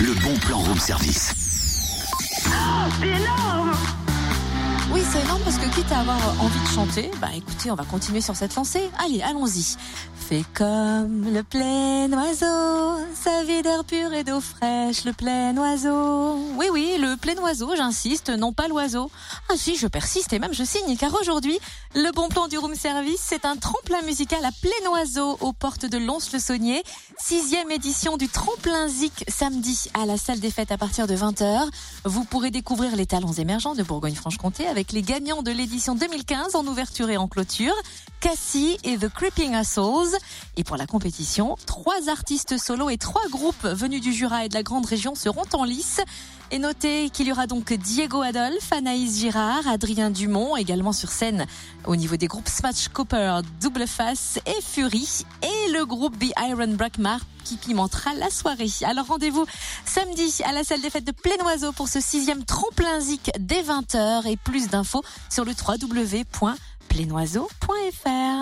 le bon plan room service. C'est quitte à avoir envie de chanter, bah écoutez, on va continuer sur cette lancée. Allez, allons-y. Fais comme le plein oiseau, sa vie d'air pur et d'eau fraîche, le plein oiseau. Oui, oui, le plein oiseau, j'insiste, non pas l'oiseau. Ah si, je persiste et même je signe, car aujourd'hui, le bon plan du room service, c'est un tremplin musical à plein oiseau aux portes de Lons-le-Saunier. Sixième édition du tremplin Zik samedi à la salle des fêtes à partir de 20h. Vous pourrez découvrir les talents émergents de Bourgogne-Franche-Comté avec les gagnants de l'édition 2015 en ouverture et en clôture, Cassie et The Creeping Assholes. Et pour la compétition, trois artistes solos et trois groupes venus du Jura et de la grande région seront en lice. Et notez qu'il y aura donc Diego Adolphe, Anaïs Girard, Adrien Dumont, également sur scène au niveau des groupes Smash Cooper, Double Face et Fury, le groupe The Iron Brackmar qui pimentera la soirée. Alors rendez-vous samedi à la salle des fêtes de Plénoiseau pour ce sixième tremplin zik dès 20h et plus d'infos sur le www.plénoiseau.fr.